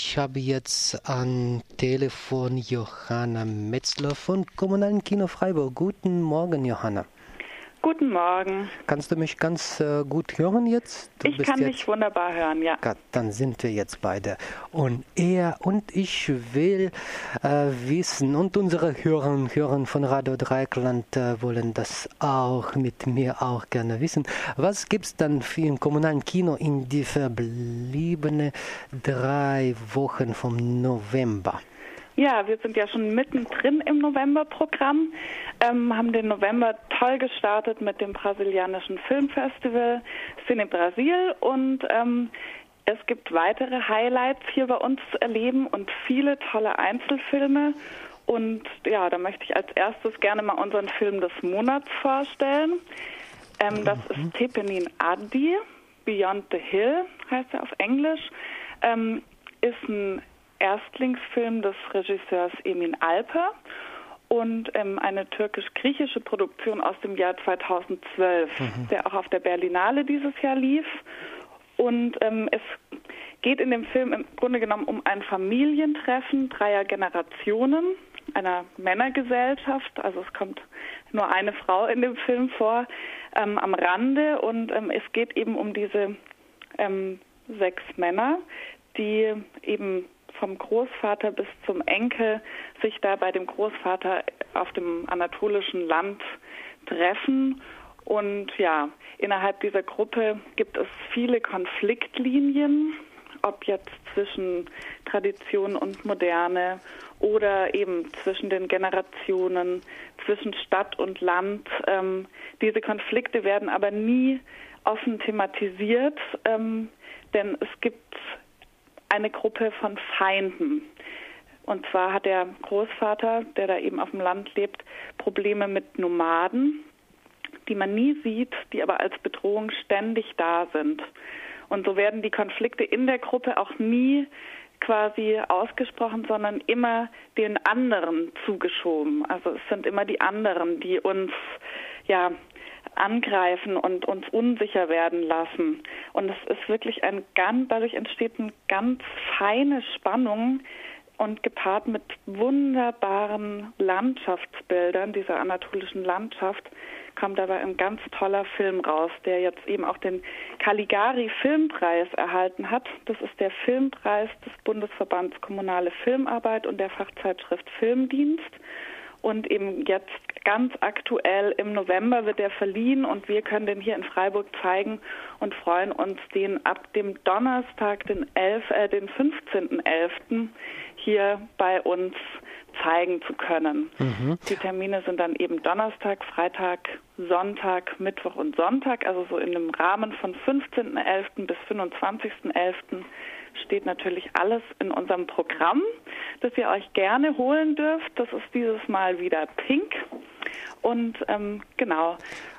Ich habe jetzt am Telefon Johanna Metzler von Kommunalen Kino Freiburg. Guten Morgen, Johanna. Guten Morgen. Kannst du mich ganz äh, gut hören jetzt? Du ich kann dich wunderbar hören, ja. Gott, dann sind wir jetzt beide. Und er und ich will äh, wissen, und unsere Hörer und Hörer von Radio Dreikland äh, wollen das auch mit mir auch gerne wissen. Was gibt es dann für im kommunalen Kino in die verbliebenen drei Wochen vom November? Ja, wir sind ja schon mittendrin im Novemberprogramm, ähm, haben den November toll gestartet mit dem brasilianischen Filmfestival Cine Brasil und ähm, es gibt weitere Highlights hier bei uns zu erleben und viele tolle Einzelfilme. Und ja, da möchte ich als erstes gerne mal unseren Film des Monats vorstellen. Ähm, das ist mhm. Tepenin Adi, Beyond the Hill heißt er auf Englisch. Ähm, ist ein Erstlingsfilm des Regisseurs Emin Alper und ähm, eine türkisch-griechische Produktion aus dem Jahr 2012, mhm. der auch auf der Berlinale dieses Jahr lief. Und ähm, es geht in dem Film im Grunde genommen um ein Familientreffen dreier Generationen einer Männergesellschaft. Also es kommt nur eine Frau in dem Film vor ähm, am Rande und ähm, es geht eben um diese ähm, sechs Männer, die eben vom Großvater bis zum Enkel sich da bei dem Großvater auf dem anatolischen Land treffen. Und ja, innerhalb dieser Gruppe gibt es viele Konfliktlinien, ob jetzt zwischen Tradition und Moderne oder eben zwischen den Generationen, zwischen Stadt und Land. Ähm, diese Konflikte werden aber nie offen thematisiert, ähm, denn es gibt eine Gruppe von Feinden. Und zwar hat der Großvater, der da eben auf dem Land lebt, Probleme mit Nomaden, die man nie sieht, die aber als Bedrohung ständig da sind. Und so werden die Konflikte in der Gruppe auch nie quasi ausgesprochen, sondern immer den anderen zugeschoben. Also es sind immer die anderen, die uns ja angreifen und uns unsicher werden lassen. Und es ist wirklich ein ganz, dadurch entsteht eine ganz feine Spannung und gepaart mit wunderbaren Landschaftsbildern dieser anatolischen Landschaft kommt dabei ein ganz toller Film raus, der jetzt eben auch den Caligari Filmpreis erhalten hat. Das ist der Filmpreis des Bundesverbands Kommunale Filmarbeit und der Fachzeitschrift Filmdienst. Und eben jetzt ganz aktuell im November wird er verliehen und wir können den hier in Freiburg zeigen und freuen uns, den ab dem Donnerstag, den, 11, äh, den 15.11. hier bei uns zeigen zu können. Mhm. Die Termine sind dann eben Donnerstag, Freitag, Sonntag, Mittwoch und Sonntag, also so in dem Rahmen von 15.11. bis 25.11 steht natürlich alles in unserem Programm, das ihr euch gerne holen dürft. Das ist dieses Mal wieder Pink. Und ähm, genau.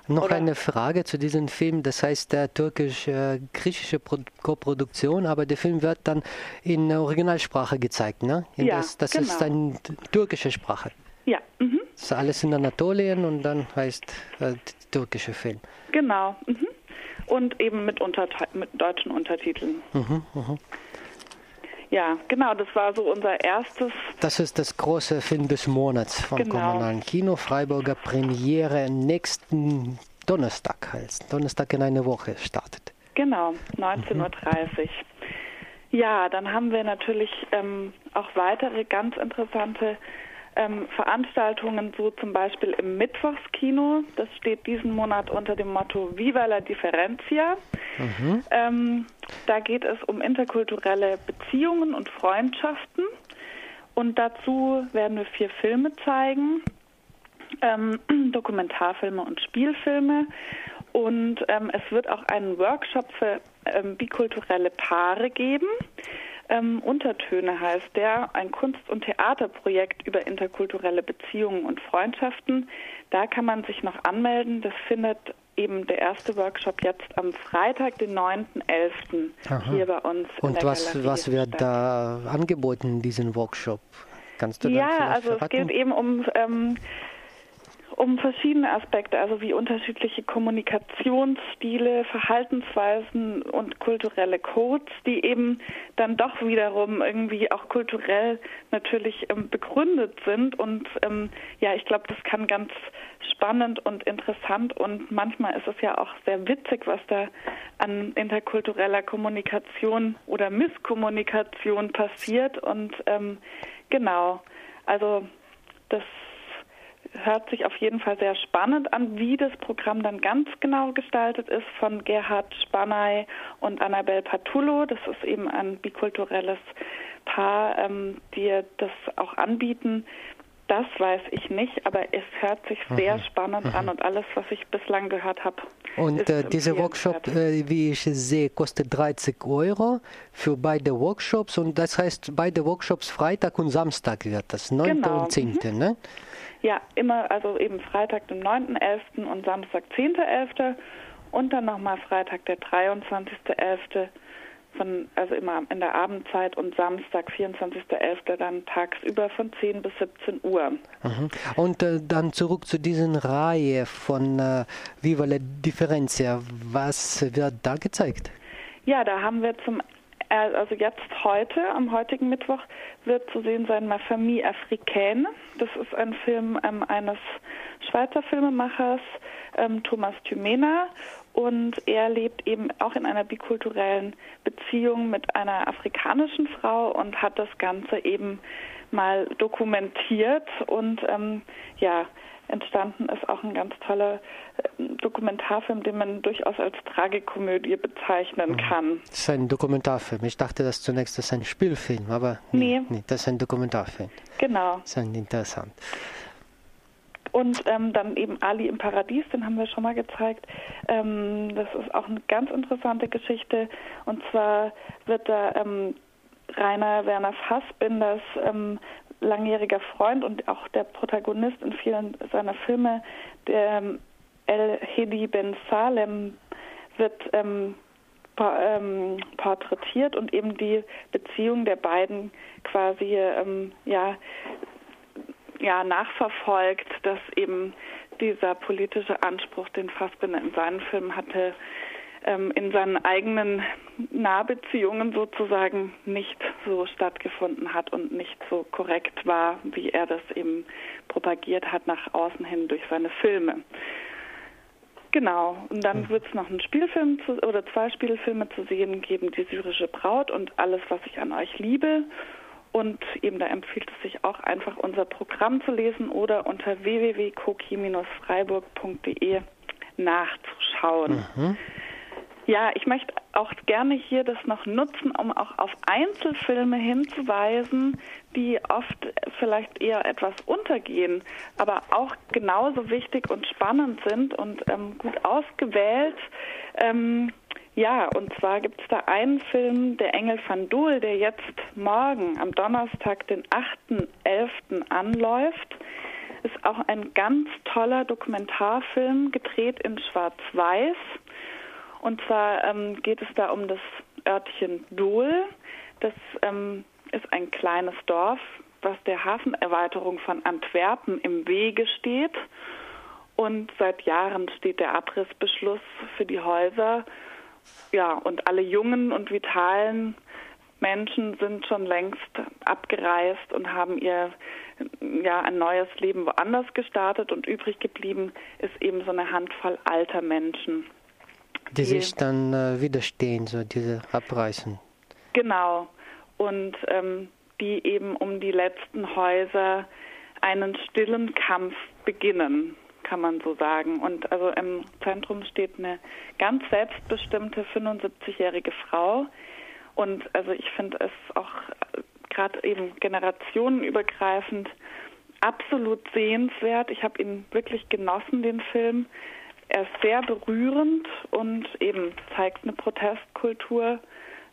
Noch Oder eine Frage zu diesem Film. Das heißt, der türkisch-griechische Koproduktion, aber der Film wird dann in Originalsprache gezeigt, ne? In ja, das, das genau. ist eine türkische Sprache. Ja. Mhm. Das ist alles in Anatolien und dann heißt äh, türkische Film. Genau. Mhm. Und eben mit, mit deutschen Untertiteln. Mhm, mh. Ja, genau, das war so unser erstes. Das ist das große Film des Monats vom genau. Kommunalen Kino. Freiburger Premiere nächsten Donnerstag heißt. Donnerstag in einer Woche startet. Genau, 19.30 mhm. Uhr. Ja, dann haben wir natürlich ähm, auch weitere ganz interessante ähm, Veranstaltungen, so zum Beispiel im Mittwochskino. Das steht diesen Monat unter dem Motto Viva la Differencia. Mhm. Ähm, da geht es um interkulturelle Beziehungen und Freundschaften. Und dazu werden wir vier Filme zeigen, ähm, Dokumentarfilme und Spielfilme. Und ähm, es wird auch einen Workshop für ähm, bikulturelle Paare geben. Ähm, Untertöne heißt der, ein Kunst- und Theaterprojekt über interkulturelle Beziehungen und Freundschaften. Da kann man sich noch anmelden. Das findet eben der erste Workshop jetzt am Freitag, den 9.11. hier bei uns. Und was, was wird statt. da angeboten in diesem Workshop? Kannst du Ja, also verraten? es geht eben um, ähm, um verschiedene Aspekte, also wie unterschiedliche Kommunikationsstile, Verhaltensweisen und kulturelle Codes, die eben dann doch wiederum irgendwie auch kulturell natürlich ähm, begründet sind. Und ähm, ja, ich glaube, das kann ganz spannend und interessant und manchmal ist es ja auch sehr witzig, was da an interkultureller Kommunikation oder Misskommunikation passiert. Und ähm, genau, also das hört sich auf jeden Fall sehr spannend an, wie das Programm dann ganz genau gestaltet ist von Gerhard Spanay und Annabel Patullo. Das ist eben ein bikulturelles Paar, ähm, die das auch anbieten. Das weiß ich nicht, aber es hört sich sehr mhm. spannend mhm. an und alles, was ich bislang gehört habe. Und äh, dieser Workshop, äh, wie ich sehe, kostet 30 Euro für beide Workshops und das heißt, beide Workshops Freitag und Samstag wird das, 9. Genau. und 10. Mhm. Ne? Ja, immer, also eben Freitag, den 9.11. und Samstag, 10.11. und dann nochmal Freitag, der 23.11. Von, also immer in der Abendzeit und Samstag, 24.11. dann tagsüber von 10 bis 17 Uhr. Mhm. Und äh, dann zurück zu dieser Reihe von äh, Viva la Differencia. Was wird da gezeigt? Ja, da haben wir zum also jetzt heute, am heutigen Mittwoch, wird zu sehen sein Ma Famille Africaine. Das ist ein Film ähm, eines Schweizer Filmemachers, ähm, Thomas Thymena. Und er lebt eben auch in einer bikulturellen Beziehung mit einer afrikanischen Frau und hat das Ganze eben mal dokumentiert und ähm, ja, entstanden ist auch ein ganz toller äh, Dokumentarfilm, den man durchaus als Tragikomödie bezeichnen mhm. kann. Das ist ein Dokumentarfilm. Ich dachte, das zunächst ist ein Spielfilm, aber nee, nee das ist ein Dokumentarfilm. Genau. Das ist interessant. Und ähm, dann eben Ali im Paradies, den haben wir schon mal gezeigt. Ähm, das ist auch eine ganz interessante Geschichte. Und zwar wird da ähm, Rainer Werner Fassbinders ähm, langjähriger Freund und auch der Protagonist in vielen seiner Filme, der ähm, El Hedi Ben Salem, wird ähm, ähm, porträtiert und eben die Beziehung der beiden quasi ähm, ja, ja nachverfolgt, dass eben dieser politische Anspruch, den Fassbinder in seinen Filmen hatte, ähm, in seinen eigenen Nahbeziehungen sozusagen nicht so stattgefunden hat und nicht so korrekt war, wie er das eben propagiert hat nach außen hin durch seine Filme. Genau, und dann hm. wird es noch einen Spielfilm zu, oder zwei Spielfilme zu sehen geben, die syrische Braut und alles, was ich an euch liebe. Und eben da empfiehlt es sich auch einfach unser Programm zu lesen oder unter www.koki-freiburg.de nachzuschauen. Mhm. Ja, ich möchte auch gerne hier das noch nutzen, um auch auf Einzelfilme hinzuweisen, die oft vielleicht eher etwas untergehen, aber auch genauso wichtig und spannend sind und ähm, gut ausgewählt. Ähm, ja, und zwar gibt es da einen Film, Der Engel van Doel, der jetzt morgen am Donnerstag, den 8.11. anläuft. Ist auch ein ganz toller Dokumentarfilm, gedreht in Schwarz-Weiß. Und zwar ähm, geht es da um das Örtchen Dohl. Das ähm, ist ein kleines Dorf, was der Hafenerweiterung von Antwerpen im Wege steht. Und seit Jahren steht der Abrissbeschluss für die Häuser. Ja, und alle jungen und vitalen Menschen sind schon längst abgereist und haben ihr ja ein neues Leben woanders gestartet und übrig geblieben ist eben so eine Handvoll alter Menschen die sich dann äh, widerstehen, so diese Abreißen. Genau. Und ähm, die eben um die letzten Häuser einen stillen Kampf beginnen, kann man so sagen. Und also im Zentrum steht eine ganz selbstbestimmte 75-jährige Frau. Und also ich finde es auch äh, gerade eben generationenübergreifend absolut sehenswert. Ich habe ihn wirklich genossen, den Film. Er ist sehr berührend und eben zeigt eine Protestkultur,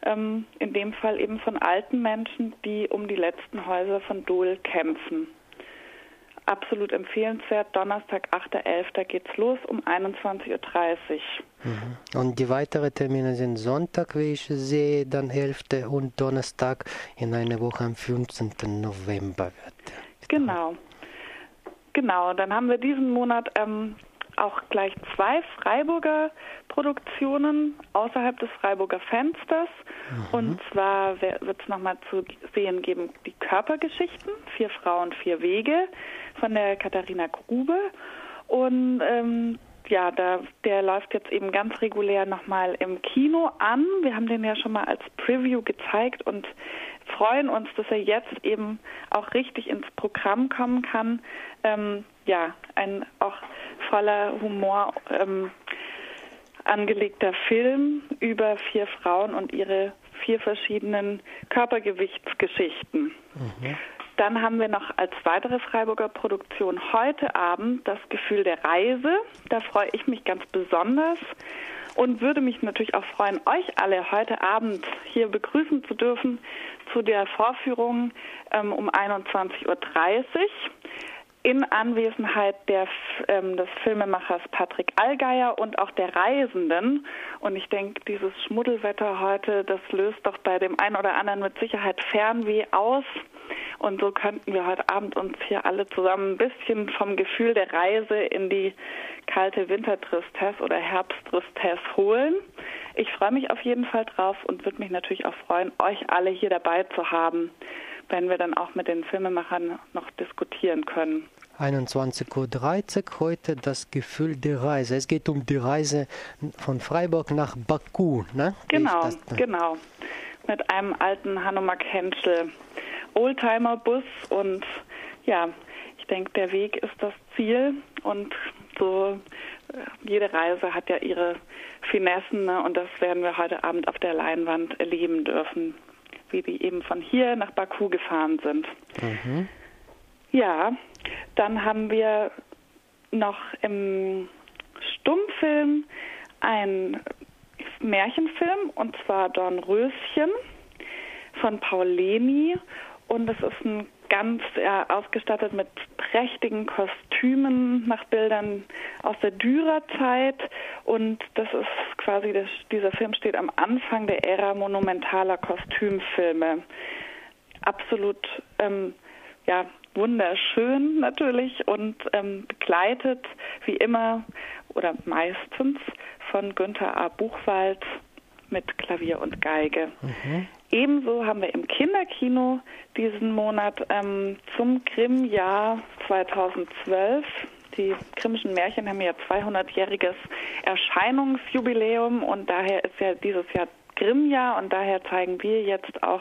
ähm, in dem Fall eben von alten Menschen, die um die letzten Häuser von Dole kämpfen. Absolut empfehlenswert. Donnerstag, 8.11. geht's los um 21.30 Uhr. Mhm. Und die weiteren Termine sind Sonntag, wie ich sehe, dann 11. und Donnerstag in einer Woche am 15. November wird. Genau. Genau, dann haben wir diesen Monat ähm, auch gleich zwei Freiburger Produktionen außerhalb des Freiburger Fensters. Mhm. Und zwar wird es nochmal zu sehen geben die Körpergeschichten, vier Frauen, vier Wege von der Katharina Grube. Und ähm, ja, da, der läuft jetzt eben ganz regulär nochmal im Kino an. Wir haben den ja schon mal als Preview gezeigt und freuen uns, dass er jetzt eben auch richtig ins Programm kommen kann. Ähm, ja, ein auch voller Humor ähm, angelegter Film über vier Frauen und ihre vier verschiedenen Körpergewichtsgeschichten. Mhm. Dann haben wir noch als weitere Freiburger Produktion heute Abend das Gefühl der Reise. Da freue ich mich ganz besonders und würde mich natürlich auch freuen, euch alle heute Abend hier begrüßen zu dürfen zu der Vorführung ähm, um 21.30 Uhr in Anwesenheit der, ähm, des Filmemachers Patrick Allgeier und auch der Reisenden. Und ich denke, dieses Schmuddelwetter heute, das löst doch bei dem einen oder anderen mit Sicherheit Fernweh aus. Und so könnten wir heute Abend uns hier alle zusammen ein bisschen vom Gefühl der Reise in die kalte Wintertristesse oder Herbsttristesse holen. Ich freue mich auf jeden Fall drauf und würde mich natürlich auch freuen, euch alle hier dabei zu haben, wenn wir dann auch mit den Filmemachern noch diskutieren können. 21.30 Uhr heute das Gefühl der Reise. Es geht um die Reise von Freiburg nach Baku, ne? Genau, genau. Mit einem alten Hanomag Henschel Oldtimer-Bus und ja, ich denke, der Weg ist das Ziel und so äh, jede Reise hat ja ihre Finessen ne? und das werden wir heute Abend auf der Leinwand erleben dürfen, wie die eben von hier nach Baku gefahren sind. Mhm. Ja, dann haben wir noch im Stummfilm ein Märchenfilm und zwar Dornröschen von Paul Leni und es ist ein ganz ja, ausgestattet mit prächtigen Kostümen nach Bildern aus der Dürerzeit und das ist quasi das, dieser Film steht am Anfang der Ära monumentaler Kostümfilme. Absolut ähm, ja wunderschön natürlich und ähm, begleitet wie immer oder meistens von Günther A. Buchwald mit Klavier und Geige. Mhm. Ebenso haben wir im Kinderkino diesen Monat ähm, zum Grimm-Jahr 2012 die Grimmischen Märchen haben ja 200-jähriges Erscheinungsjubiläum und daher ist ja dieses Jahr Grimm-Jahr und daher zeigen wir jetzt auch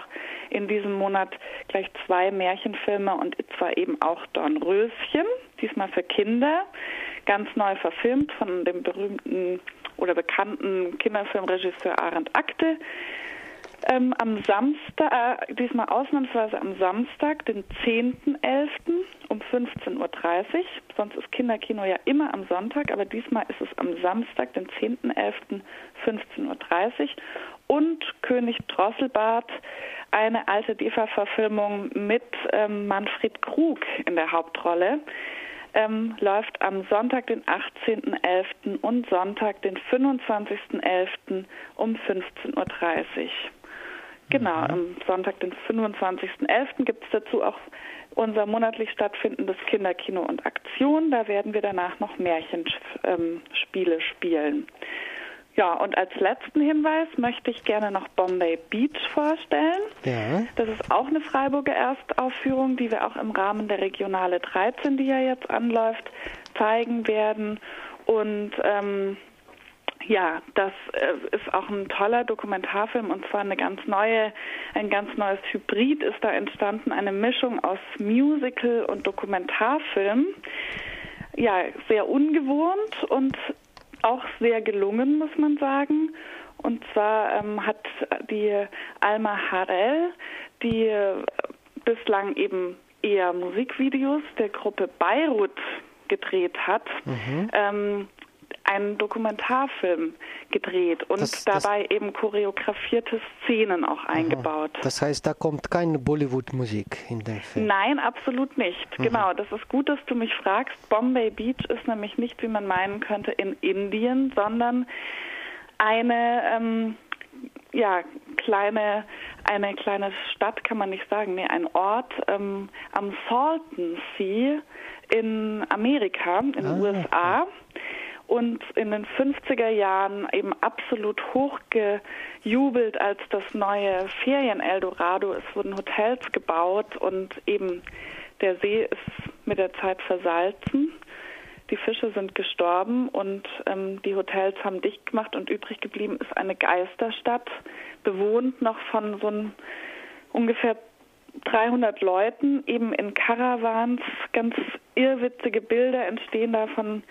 in diesem Monat gleich zwei Märchenfilme und zwar eben auch Dornröschen, diesmal für Kinder, ganz neu verfilmt von dem berühmten oder bekannten Kinderfilmregisseur Arend Akte. Ähm, am Samstag, äh, diesmal ausnahmsweise am Samstag, den 10.11. um 15.30 Uhr. Sonst ist Kinderkino ja immer am Sonntag, aber diesmal ist es am Samstag, den 10.11. 15.30 Uhr und König Drosselbart, eine alte DEFA-Verfilmung mit ähm, Manfred Krug in der Hauptrolle. Ähm, läuft am Sonntag, den 18.11. und Sonntag, den 25.11. um 15.30 Uhr. Genau, mhm. am Sonntag, den 25.11. gibt es dazu auch unser monatlich stattfindendes Kinderkino und Aktion. Da werden wir danach noch Märchenspiele ähm, spielen. Ja, und als letzten Hinweis möchte ich gerne noch Bombay Beach vorstellen. Ja. Das ist auch eine Freiburger Erstaufführung, die wir auch im Rahmen der Regionale 13, die ja jetzt anläuft, zeigen werden. Und ähm, ja, das äh, ist auch ein toller Dokumentarfilm und zwar eine ganz neue, ein ganz neues Hybrid ist da entstanden, eine Mischung aus Musical und Dokumentarfilm. Ja, sehr ungewohnt und auch sehr gelungen, muss man sagen. Und zwar ähm, hat die Alma Harel, die äh, bislang eben eher Musikvideos der Gruppe Beirut gedreht hat, mhm. ähm, einen Dokumentarfilm gedreht und das, dabei das, eben choreografierte Szenen auch eingebaut. Das heißt, da kommt keine Bollywood-Musik in den Film? Nein, absolut nicht. Mhm. Genau, das ist gut, dass du mich fragst. Bombay Beach ist nämlich nicht, wie man meinen könnte, in Indien, sondern eine ähm, ja, kleine, eine kleine Stadt kann man nicht sagen, nee, ein Ort ähm, am Salton Sea in Amerika, in den ah, USA. Und in den 50er Jahren eben absolut hochgejubelt als das neue Ferien-Eldorado. Es wurden Hotels gebaut und eben der See ist mit der Zeit versalzen die Fische sind gestorben und ähm, die Hotels haben dicht gemacht und übrig geblieben ist eine Geisterstadt, bewohnt noch von so ein, ungefähr 300 Leuten, eben in Caravans. Ganz irrwitzige Bilder entstehen da von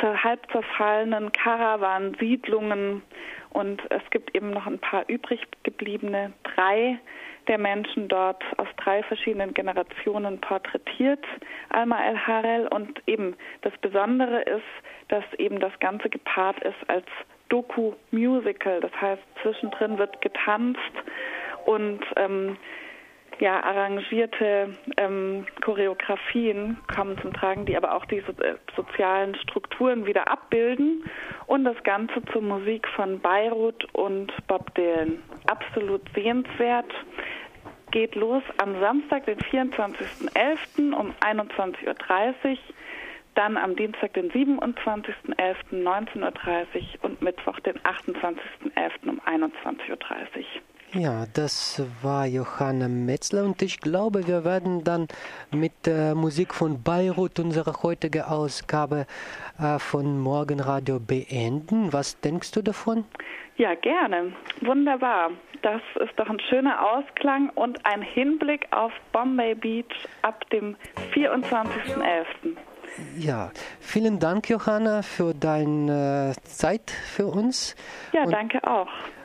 halb zerfallenen Caravansiedlungen und es gibt eben noch ein paar übrig gebliebene, drei der Menschen dort aus drei verschiedenen Generationen porträtiert, Alma El Harel. Und eben das Besondere ist, dass eben das Ganze gepaart ist als Doku-Musical. Das heißt, zwischendrin wird getanzt und ähm, ja, arrangierte ähm, Choreografien kommen zum Tragen, die aber auch diese äh, sozialen Strukturen wieder abbilden und das Ganze zur Musik von Beirut und Bob Dylan. Absolut sehenswert geht los am Samstag, den 24.11. um 21.30 Uhr, dann am Dienstag, den 27.11. 19.30 Uhr und Mittwoch, den 28.11. um 21.30 Uhr. Ja, das war Johanna Metzler und ich glaube, wir werden dann mit der Musik von Beirut unsere heutige Ausgabe äh, von Morgenradio beenden. Was denkst du davon? Ja, gerne. Wunderbar. Das ist doch ein schöner Ausklang und ein Hinblick auf Bombay Beach ab dem 24.11. Ja, vielen Dank, Johanna, für deine Zeit für uns. Ja, und, danke auch.